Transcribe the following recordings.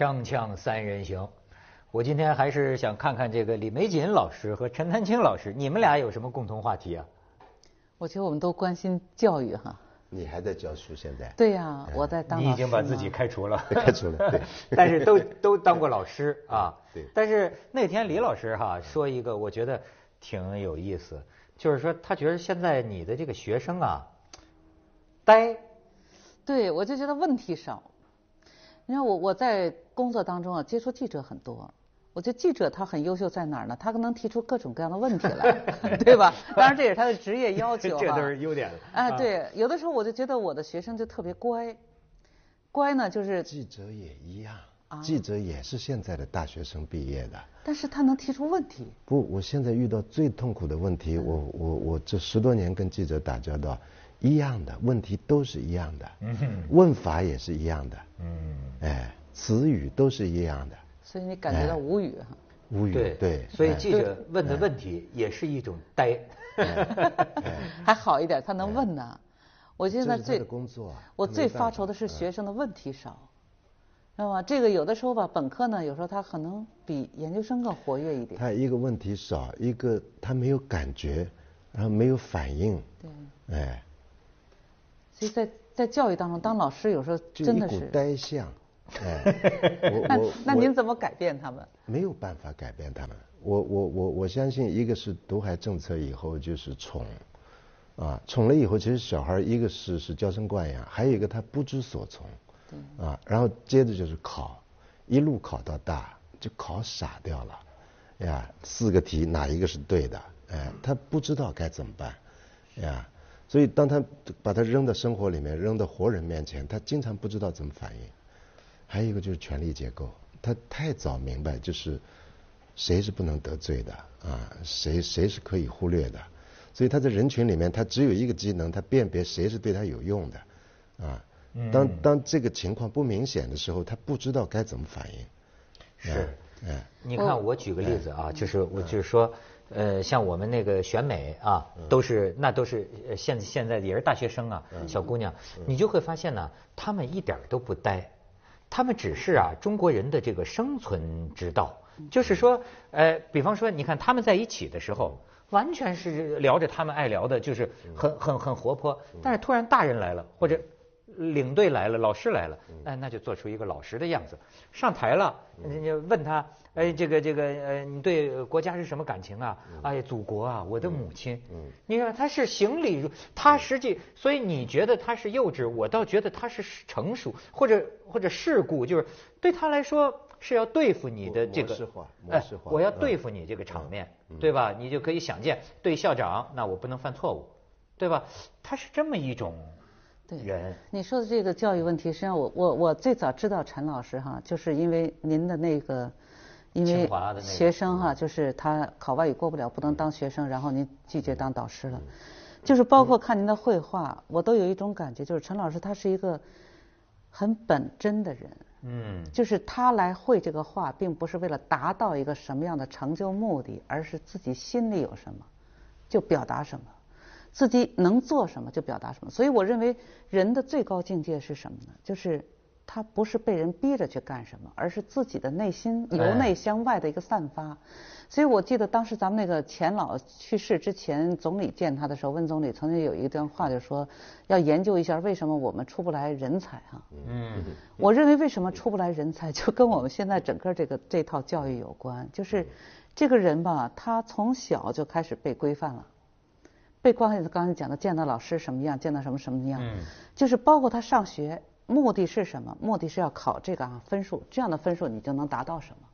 锵锵三人行，我今天还是想看看这个李玫瑾老师和陈丹青老师，你们俩有什么共同话题啊？我觉得我们都关心教育哈。你还在教书现在？对呀，我在当。你已经把自己开除了。开除了，对。但是都都当过老师啊。对。但是那天李老师哈说一个，我觉得挺有意思，就是说他觉得现在你的这个学生啊，呆。对，我就觉得问题少。你看我我在工作当中啊，接触记者很多。我觉得记者他很优秀在哪儿呢？他能提出各种各样的问题来，对吧？当然这也是他的职业要求 这都是优点。哎，对，有的时候我就觉得我的学生就特别乖，乖呢就是记者也一样，记者也是现在的大学生毕业的。但是他能提出问题。不，我现在遇到最痛苦的问题，我我我这十多年跟记者打交道。一样的问题都是一样的，问法也是一样的，哎，词语都是一样的。所以你感觉到无语哈？无语，对。所以记者问的问题也是一种呆。还好一点，他能问呢。我现在最工作，我最发愁的是学生的问题少，知道吗？这个有的时候吧，本科呢，有时候他可能比研究生更活跃一点。他一个问题少，一个他没有感觉，然后没有反应。对。哎。所以在在教育当中，当老师有时候真的是呆相。那那您怎么改变他们？没有办法改变他们。我我我我相信，一个是毒害政策以后就是宠，啊，宠了以后，其实小孩一个是是娇生惯养，还有一个他不知所从，啊，然后接着就是考，一路考到大，就考傻掉了，呀，四个题哪一个是对的？哎，他不知道该怎么办，呀。所以，当他把他扔到生活里面，扔到活人面前，他经常不知道怎么反应。还有一个就是权力结构，他太早明白就是谁是不能得罪的啊，谁谁是可以忽略的。所以他在人群里面，他只有一个机能，他辨别谁是对他有用的啊。当当这个情况不明显的时候，他不知道该怎么反应。是，哎，你看我举个例子啊，就是我就是说。呃，像我们那个选美啊，都是那都是现现在也是大学生啊，小姑娘，你就会发现呢，他们一点都不呆，他们只是啊中国人的这个生存之道，就是说，呃，比方说，你看他们在一起的时候，完全是聊着他们爱聊的，就是很很很活泼，但是突然大人来了或者。领队来了，老师来了，哎，那就做出一个老实的样子。上台了，你问他，哎，这个这个，呃，你对国家是什么感情啊？哎，祖国啊，我的母亲。嗯，你看他是行礼，他实际，所以你觉得他是幼稚，我倒觉得他是成熟，或者或者世故，就是对他来说是要对付你的这个，哎，我要对付你这个场面，对吧？你就可以想见，对校长，那我不能犯错误，对吧？他是这么一种。对，你说的这个教育问题，实际上我我我最早知道陈老师哈，就是因为您的那个，因为学生哈，就是他考外语过不了，不能当学生，然后您拒绝当导师了，就是包括看您的绘画，我都有一种感觉，就是陈老师他是一个很本真的人，嗯，就是他来绘这个画，并不是为了达到一个什么样的成就目的，而是自己心里有什么，就表达什么。自己能做什么就表达什么，所以我认为人的最高境界是什么呢？就是他不是被人逼着去干什么，而是自己的内心由内向外的一个散发。所以我记得当时咱们那个钱老去世之前，总理见他的时候，温总理曾经有一段话就说，要研究一下为什么我们出不来人才啊。嗯，我认为为什么出不来人才，就跟我们现在整个这个这套教育有关，就是这个人吧，他从小就开始被规范了。被光才刚才讲的，见到老师什么样，见到什么什么样，就是包括他上学目的是什么？目的是要考这个啊分数，这样的分数你就能达到什么？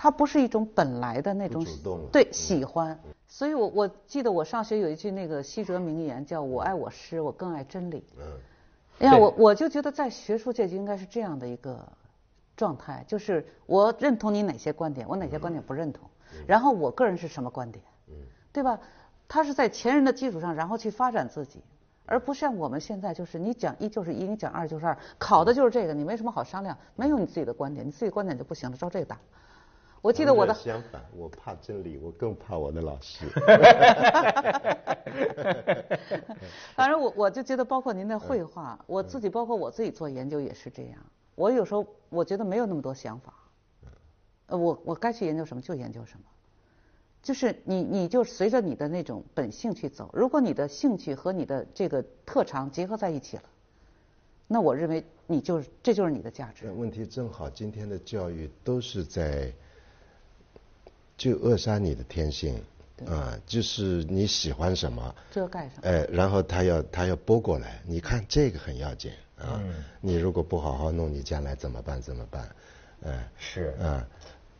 他不是一种本来的那种对喜欢，所以我我记得我上学有一句那个西哲名言，叫我爱我师，我更爱真理。嗯，哎呀，我我就觉得在学术界就应该是这样的一个状态，就是我认同你哪些观点，我哪些观点不认同，然后我个人是什么观点，对吧？他是在前人的基础上，然后去发展自己，而不像我们现在，就是你讲一就是一，你讲二就是二，考的就是这个，你没什么好商量，没有你自己的观点，你自己观点就不行了，照这个打。我记得我的相反，我怕真理，我更怕我的老师。反正我我就觉得，包括您的绘画，我自己包括我自己做研究也是这样，我有时候我觉得没有那么多想法。呃，我我该去研究什么就研究什么，就是你你就随着你的那种本性去走。如果你的兴趣和你的这个特长结合在一起了，那我认为你就是这就是你的价值。问题正好今天的教育都是在就扼杀你的天性啊，就是你喜欢什么遮盖上，哎，然后他要他要拨过来，你看这个很要紧啊，你如果不好好弄，你将来怎么办？怎么办？哎，是啊。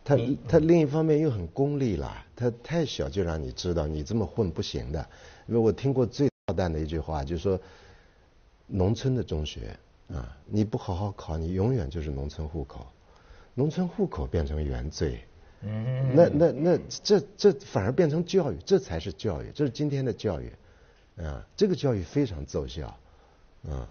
他他另一方面又很功利了，他太小就让你知道你这么混不行的。因为我听过最操蛋的一句话，就是说，农村的中学啊，你不好好考，你永远就是农村户口，农村户口变成原罪。嗯。那那那这这反而变成教育，这才是教育，这是今天的教育，啊，这个教育非常奏效，啊。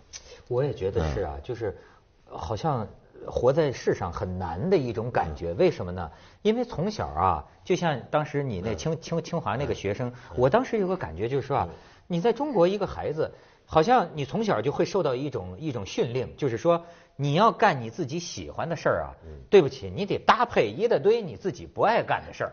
我也觉得是啊，就是好像。活在世上很难的一种感觉，为什么呢？因为从小啊，就像当时你那清清清华那个学生，我当时有个感觉就是说啊，你在中国一个孩子。好像你从小就会受到一种一种训令，就是说你要干你自己喜欢的事儿啊。对不起，你得搭配一大堆你自己不爱干的事儿。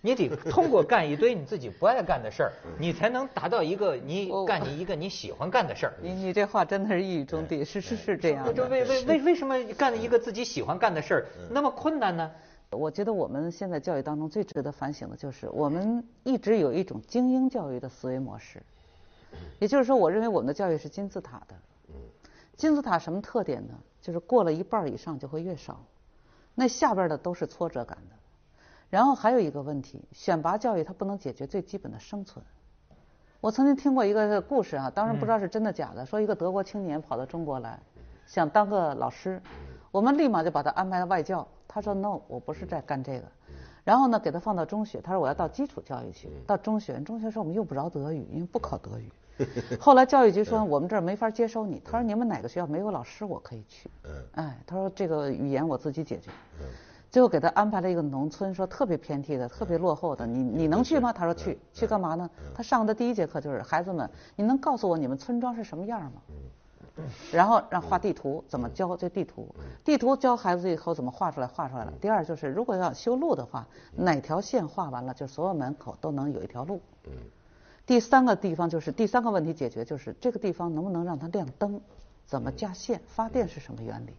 你得通过干一堆你自己不爱干的事儿，你才能达到一个你干你一个你喜欢干的事儿。你 你这话真的是一语中的，是是是这样。就为为为为什么干一个自己喜欢干的事儿那么困难呢？我觉得我们现在教育当中最值得反省的就是，我们一直有一种精英教育的思维模式。也就是说，我认为我们的教育是金字塔的。金字塔什么特点呢？就是过了一半以上就会越少，那下边的都是挫折感的。然后还有一个问题，选拔教育它不能解决最基本的生存。我曾经听过一个故事啊，当然不知道是真的假的，说一个德国青年跑到中国来，想当个老师，我们立马就把他安排到外教。他说 no，我不是在干这个。然后呢，给他放到中学，他说我要到基础教育去。到中学，中学说我们用不着德语，因为不考德语。后来教育局说我们这儿没法接收你。他说你们哪个学校没有老师，我可以去。哎，他说这个语言我自己解决。最后给他安排了一个农村，说特别偏僻的、特别落后的，你你能去吗？他说去，去干嘛呢？他上的第一节课就是孩子们，你能告诉我你们村庄是什么样吗？然后让画地图，怎么教这地图？地图教孩子以后怎么画出来？画出来了。第二就是，如果要修路的话，哪条线画完了，就所有门口都能有一条路。第三个地方就是第三个问题解决，就是这个地方能不能让它亮灯？怎么架线？发电是什么原理？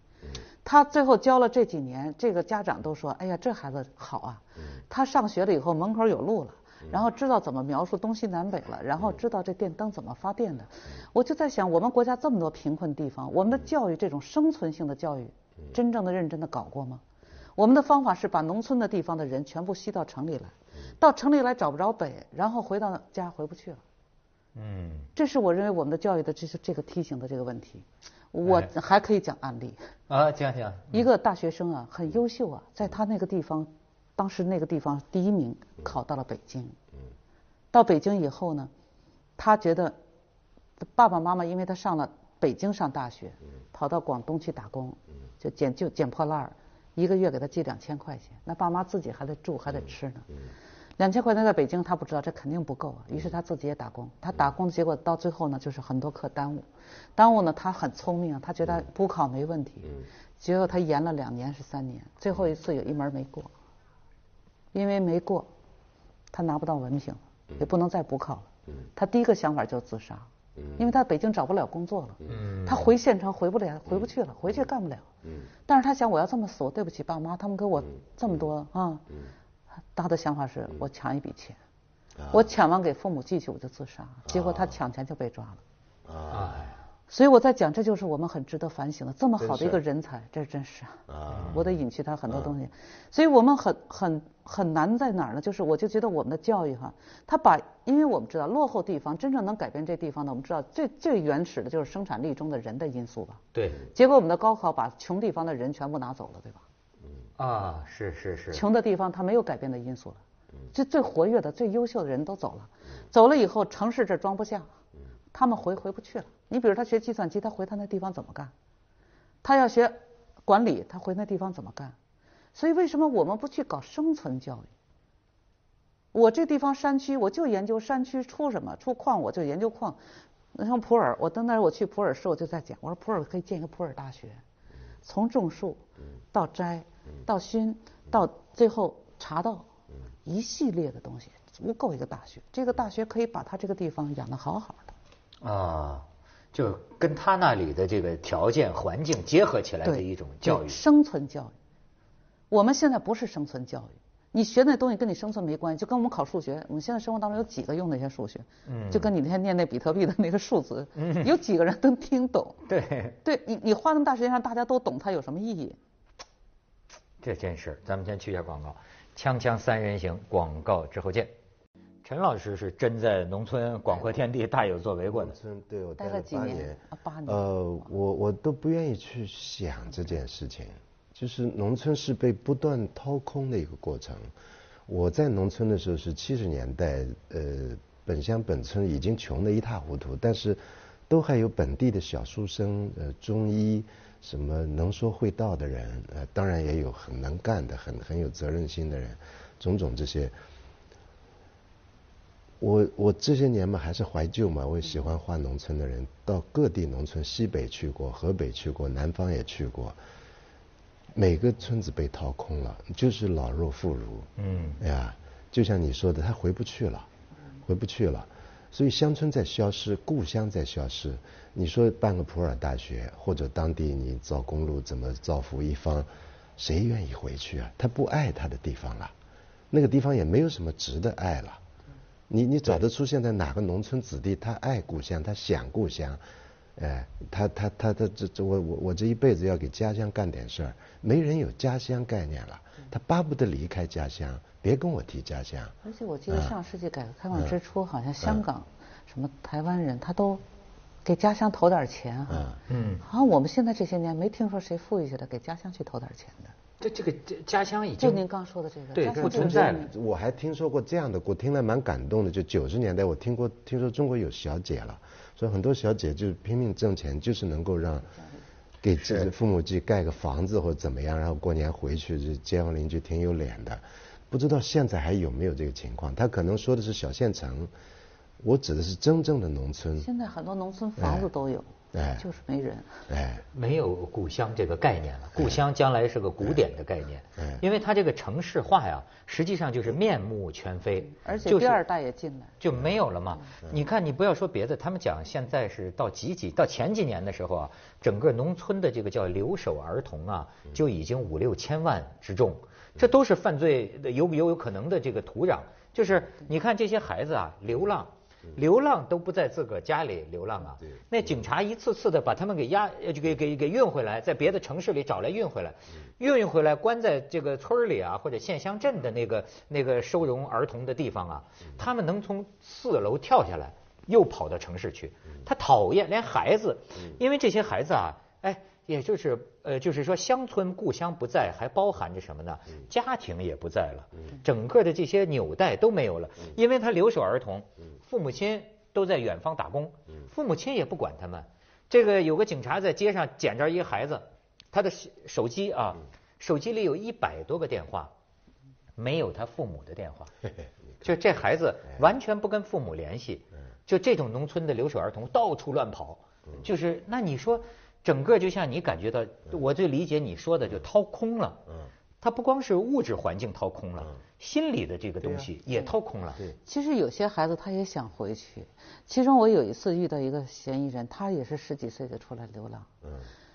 他最后教了这几年，这个家长都说：“哎呀，这孩子好啊！他上学了以后，门口有路了，然后知道怎么描述东西南北了，然后知道这电灯怎么发电的。”我就在想，我们国家这么多贫困地方，我们的教育这种生存性的教育，真正的认真的搞过吗？我们的方法是把农村的地方的人全部吸到城里来。到城里来找不着北，然后回到家回不去了。嗯，这是我认为我们的教育的这是这个梯形的这个问题。我还可以讲案例啊，讲讲一个大学生啊，很优秀啊，在他那个地方，当时那个地方第一名，考到了北京。嗯，到北京以后呢，他觉得爸爸妈妈因为他上了北京上大学，跑到广东去打工，就捡就捡破烂儿，一个月给他寄两千块钱，那爸妈自己还得住还得吃呢。两千块钱在北京，他不知道这肯定不够啊，于是他自己也打工。他打工的结果到最后呢，就是很多课耽误，耽误呢，他很聪明啊，他觉得补考没问题，结果他延了两年是三年，最后一次有一门没过，因为没过，他拿不到文凭，也不能再补考了。他第一个想法就是自杀，因为他北京找不了工作了，他回县城回不了，回不去了，回去干不了。但是他想，我要这么死，我对不起爸妈，他们给我这么多啊。他的想法是我抢一笔钱，我抢完给父母寄去，我就自杀。结果他抢钱就被抓了。啊，所以我在讲，这就是我们很值得反省的。这么好的一个人才，这真是啊，我得隐去他很多东西。所以我们很很很难在哪儿呢？就是我就觉得我们的教育哈，他把，因为我们知道落后地方真正能改变这地方的，我们知道最最原始的就是生产力中的人的因素吧。对。结果我们的高考把穷地方的人全部拿走了，对吧？啊，是是是，穷的地方它没有改变的因素了，就最活跃的、最优秀的人都走了，走了以后城市这装不下，他们回回不去了。你比如他学计算机，他回他那地方怎么干？他要学管理，他回那地方怎么干？所以为什么我们不去搞生存教育？我这地方山区，我就研究山区出什么，出矿我就研究矿。像普洱，我到那儿我去普洱市，我就在讲，我说普洱可以建一个普洱大学。从种树到摘到熏到最后茶道，一系列的东西足够一个大学。这个大学可以把他这个地方养得好好的。啊，就跟他那里的这个条件环境结合起来的一种教育。生存教育，我们现在不是生存教育。你学那东西跟你生存没关系，就跟我们考数学，我们现在生活当中有几个用那些数学？嗯，就跟你那天念那比特币的那个数字，嗯，有几个人能听懂？对，对你你花那么大时间让大家都懂，它有什么意义？这真是，咱们先去一下广告，锵锵三人行，广告之后见。陈老师是真在农村广阔天地大有作为过的，村对我待了八年，八年。呃，我我都不愿意去想这件事情。就是农村是被不断掏空的一个过程。我在农村的时候是七十年代，呃，本乡本村已经穷得一塌糊涂，但是都还有本地的小书生、呃中医，什么能说会道的人，呃，当然也有很能干的、很很有责任心的人，种种这些。我我这些年嘛还是怀旧嘛，我也喜欢画农村的人，到各地农村，西北去过，河北去过，南方也去过。每个村子被掏空了，就是老弱妇孺。嗯，哎呀，就像你说的，他回不去了，回不去了。所以乡村在消失，故乡在消失。你说办个普洱大学，或者当地你造公路，怎么造福一方？谁愿意回去啊？他不爱他的地方了，那个地方也没有什么值得爱了。你你找得出现在哪个农村子弟，他爱故乡，他想故乡？哎，他他他他这这我我我这一辈子要给家乡干点事儿，没人有家乡概念了，他巴不得离开家乡，别跟我提家乡。而且我记得上世纪改革开放之初，好像香港什么台湾人他都给家乡投点钱哈，嗯，好像我们现在这些年没听说谁富裕起来给家乡去投点钱的。这这个家乡已经就您刚说的这个对不存在了。我还听说过这样的，我听了蛮感动的。就九十年代我听过，听说中国有小姐了。所以很多小姐就拼命挣钱，就是能够让给自己父母去盖个房子或者怎么样，然后过年回去，就街坊邻居挺有脸的。不知道现在还有没有这个情况？他可能说的是小县城，我指的是真正的农村。现在很多农村房子都有。哎，就是没人，哎，没有故乡这个概念了。故乡将来是个古典的概念，因为它这个城市化呀，实际上就是面目全非。而且第二代也进来就没有了嘛。你看，你不要说别的，他们讲现在是到几几到前几年的时候啊，整个农村的这个叫留守儿童啊，就已经五六千万之众，这都是犯罪有有有可能的这个土壤。就是你看这些孩子啊，流浪。流浪都不在自个儿家里流浪啊！那警察一次次的把他们给押，就给给给运回来，在别的城市里找来运回来，运回来关在这个村里啊或者县乡镇的那个那个收容儿童的地方啊，他们能从四楼跳下来，又跑到城市去。他讨厌连孩子，因为这些孩子啊，哎。也就是呃，就是说乡村故乡不在，还包含着什么呢？家庭也不在了，整个的这些纽带都没有了，因为他留守儿童，父母亲都在远方打工，父母亲也不管他们。这个有个警察在街上捡着一个孩子，他的手机啊，手机里有一百多个电话，没有他父母的电话，就这孩子完全不跟父母联系，就这种农村的留守儿童到处乱跑，就是那你说。整个就像你感觉到，我最理解你说的，就掏空了。嗯，它不光是物质环境掏空了，心理的这个东西也掏空了。对，其实有些孩子他也想回去。其中我有一次遇到一个嫌疑人，他也是十几岁就出来流浪。嗯。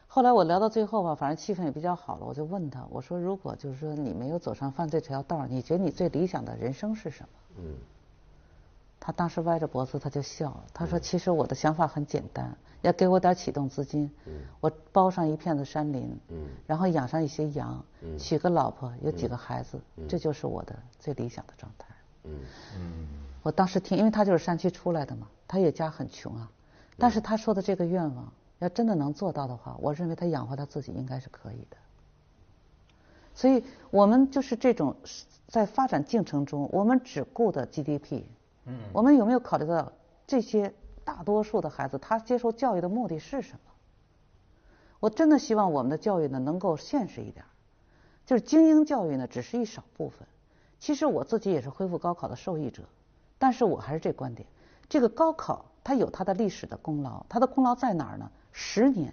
后来我聊到最后吧，反正气氛也比较好了，我就问他，我说：“如果就是说你没有走上犯罪这条道，你觉得你最理想的人生是什么？”嗯。他当时歪着脖子他就笑，他说：“其实我的想法很简单。”要给我点启动资金，我包上一片子山林，然后养上一些羊，娶个老婆，有几个孩子，这就是我的最理想的状态。我当时听，因为他就是山区出来的嘛，他也家很穷啊，但是他说的这个愿望，要真的能做到的话，我认为他养活他自己应该是可以的。所以我们就是这种在发展进程中，我们只顾的 GDP，我们有没有考虑到这些？大多数的孩子，他接受教育的目的是什么？我真的希望我们的教育呢能够现实一点，就是精英教育呢只是一少部分。其实我自己也是恢复高考的受益者，但是我还是这观点：这个高考它有它的历史的功劳，它的功劳在哪儿呢？十年，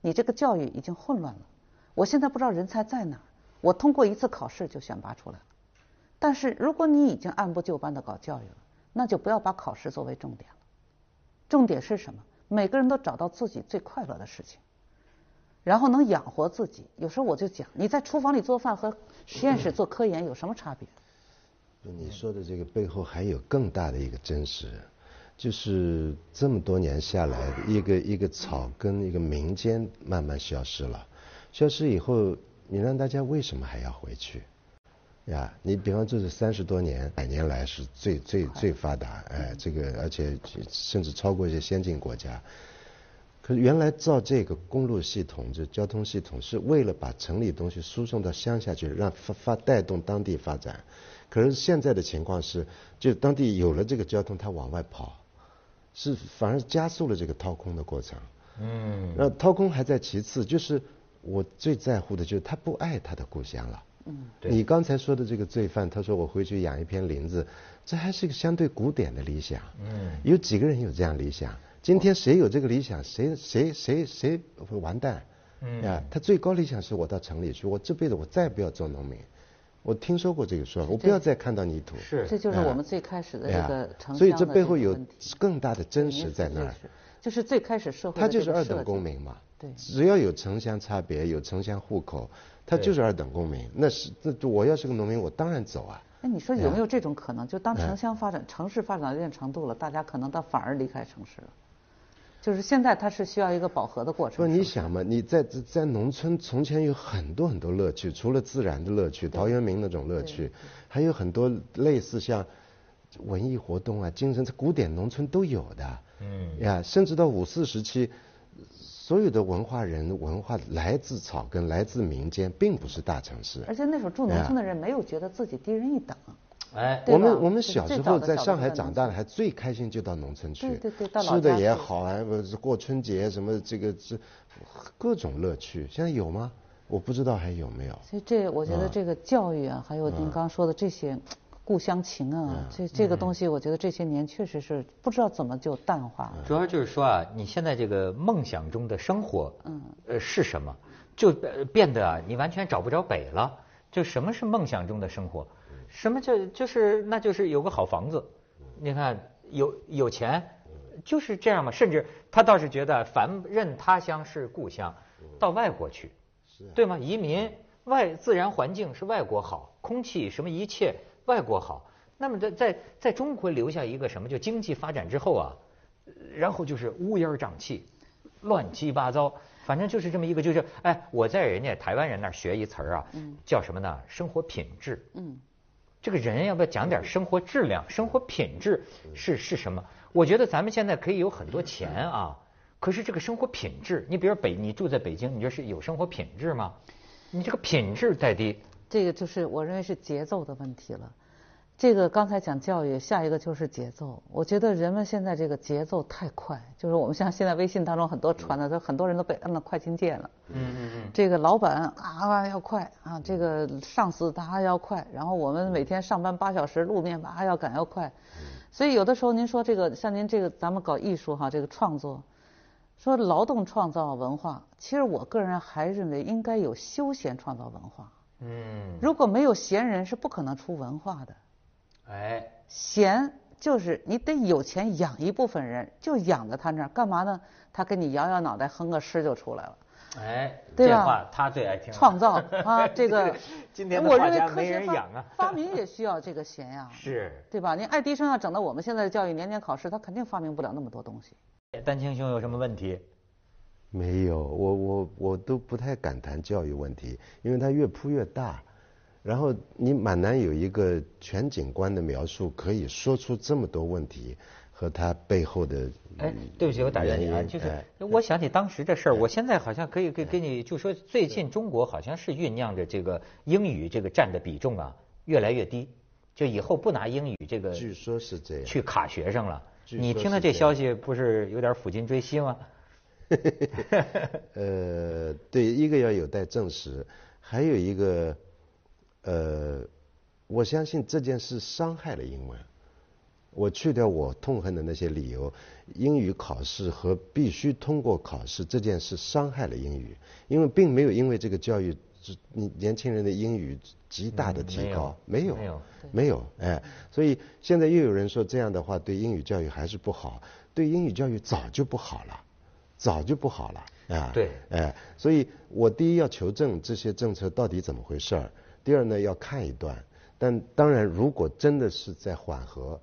你这个教育已经混乱了，我现在不知道人才在哪儿，我通过一次考试就选拔出来了。但是如果你已经按部就班的搞教育了，那就不要把考试作为重点了。重点是什么？每个人都找到自己最快乐的事情，然后能养活自己。有时候我就讲，你在厨房里做饭和实验室做科研有什么差别？你说的这个背后还有更大的一个真实，就是这么多年下来，一个一个草根一个民间慢慢消失了，消失以后，你让大家为什么还要回去？呀，你比方这是三十多年、百年来是最最最发达，哎，这个而且甚至超过一些先进国家。可是原来造这个公路系统、就交通系统，是为了把城里东西输送到乡下去，让发发带动当地发展。可是现在的情况是，就当地有了这个交通，它往外跑，是反而加速了这个掏空的过程。嗯。那掏空还在其次，就是我最在乎的就是他不爱他的故乡了。嗯。你刚才说的这个罪犯，他说我回去养一片林子，这还是一个相对古典的理想。嗯。有几个人有这样理想？今天谁有这个理想，谁谁谁谁会完蛋。嗯。啊，他最高理想是我到城里去，我这辈子我再不要做农民。我听说过这个说法，我不要再看到泥土。是，这就是我们最开始的这个城乡所以这背后有更大的真实在那儿。就是最开始社会。他就是二等公民嘛。对。只要有城乡差别，有城乡户口，他就是二等公民。那是，这我要是个农民，我当然走啊。那你说有没有这种可能？就当城乡发展、城市发展到一定程度了，大家可能倒反而离开城市了。就是现在，它是需要一个饱和的过程。不，你想嘛，你在在农村，从前有很多很多乐趣，除了自然的乐趣，陶渊明那种乐趣，还有很多类似像文艺活动啊、精神，古典农村都有的。嗯。呀，甚至到五四时期，所有的文化人文化来自草根，来自民间，并不是大城市。而且那时候住农村的人没有觉得自己低人一等。哎，我们我们小时候在上海长大的，还最开心就到农村去，对对对，吃的也好啊，不是过春节什么这个是各种乐趣。现在有吗？我不知道还有没有。所以这我觉得这个教育啊，还有您刚说的这些故乡情啊，这这个东西，我觉得这些年确实是不知道怎么就淡化了。主要就是说啊，你现在这个梦想中的生活，嗯，呃是什么？就变得啊，你完全找不着北了。就什么是梦想中的生活？什么叫就是那就是有个好房子，你看有有钱，就是这样嘛。甚至他倒是觉得，凡任他乡是故乡，到外国去，对吗？移民外自然环境是外国好，空气什么一切外国好。那么在在在中国留下一个什么？就经济发展之后啊，然后就是乌烟瘴气，乱七八糟，反正就是这么一个，就是哎，我在人家台湾人那儿学一词儿啊，叫什么呢？生活品质。嗯。这个人要不要讲点生活质量、生活品质是是什么？我觉得咱们现在可以有很多钱啊，可是这个生活品质，你比如北，你住在北京，你这是有生活品质吗？你这个品质再低。这个就是我认为是节奏的问题了。这个刚才讲教育，下一个就是节奏。我觉得人们现在这个节奏太快，就是我们像现在微信当中很多传的，都很多人都被摁了快进键了。嗯嗯嗯。这个老板啊要快啊，这个上司他要快，然后我们每天上班八小时，路面吧要赶要快。所以有的时候您说这个像您这个咱们搞艺术哈，这个创作，说劳动创造文化，其实我个人还认为应该有休闲创造文化。嗯。如果没有闲人，是不可能出文化的。哎，闲就是你得有钱养一部分人，就养在他那儿干嘛呢？他给你摇摇脑袋哼个诗就出来了。哎，对这话他最爱听。创造啊，这个今天我认为科学养啊，发明也需要这个闲呀。是，对吧？你爱迪生要整到我们现在的教育年年考试，他肯定发明不了那么多东西。丹青兄有什么问题？没有，我我我都不太敢谈教育问题，因为它越铺越大。然后你蛮难有一个全景观的描述，可以说出这么多问题和它背后的。哎，对不起，我打断你啊，就是我想起当时这事儿，我现在好像可以给给你就说，最近中国好像是酝酿着这个英语这个占的比重啊越来越低，就以后不拿英语这个。据说是这样。去卡学生了，你听到这消息不是有点抚今追昔吗？呃，对，一个要有待证实，还有一个。呃，我相信这件事伤害了英文，我去掉我痛恨的那些理由，英语考试和必须通过考试这件事伤害了英语，因为并没有因为这个教育，你年轻人的英语极大的提高，没有，没有，没有，哎，所以现在又有人说这样的话对英语教育还是不好，对英语教育早就不好了，早就不好了，啊，对，哎，所以我第一要求证这些政策到底怎么回事儿，第二呢要看一段，但当然如果真的是在缓和。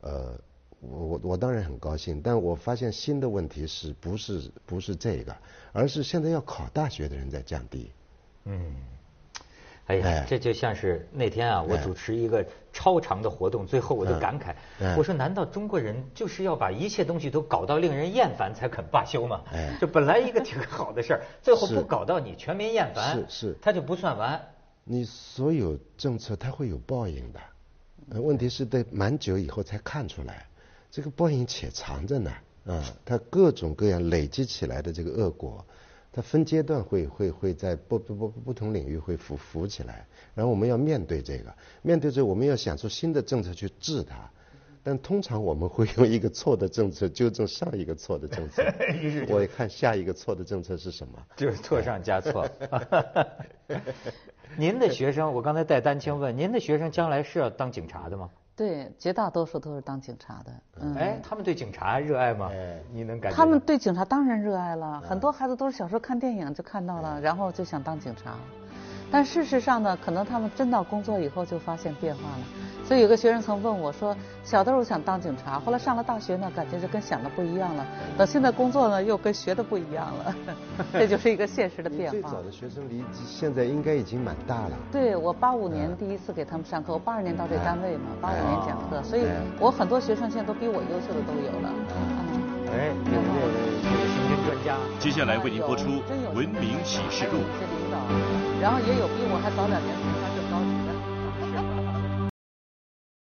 呃，我我我当然很高兴，但我发现新的问题是不是不是这个，而是现在要考大学的人在降低。嗯，哎呀，这就像是那天啊，我主持一个超长的活动，最后我就感慨，我说难道中国人就是要把一切东西都搞到令人厌烦才肯罢休吗？就本来一个挺好的事儿，最后不搞到你全民厌烦，是是，他就不算完。你所有政策它会有报应的。问题是得蛮久以后才看出来，这个报应且藏着呢，啊，它各种各样累积起来的这个恶果，它分阶段会会会在不不不不同领域会浮浮起来，然后我们要面对这个，面对这我们要想出新的政策去治它，但通常我们会用一个错的政策纠正上一个错的政策，我看下一个错的政策是什么？就是错上加错。您的学生，我刚才带丹青问，您的学生将来是要当警察的吗？对，绝大多数都是当警察的。嗯，哎，他们对警察热爱吗？哎，你能感觉？他们对警察当然热爱了，很多孩子都是小时候看电影就看到了，然后就想当警察。但事实上呢，可能他们真到工作以后就发现变化了。所以有个学生曾问我说：“小的时候想当警察，后来上了大学呢，感觉就跟想的不一样了。等现在工作呢，又跟学的不一样了。这就是一个现实的变化。”最早的学生离现在应该已经蛮大了。对，我八五年第一次给他们上课，我八二年到这单位嘛，八五年讲课，所以我很多学生现在都比我优秀的都有了。哎，有这个刑侦专家。接下来为您播出《文明启示录》。然后也有比我还早两年，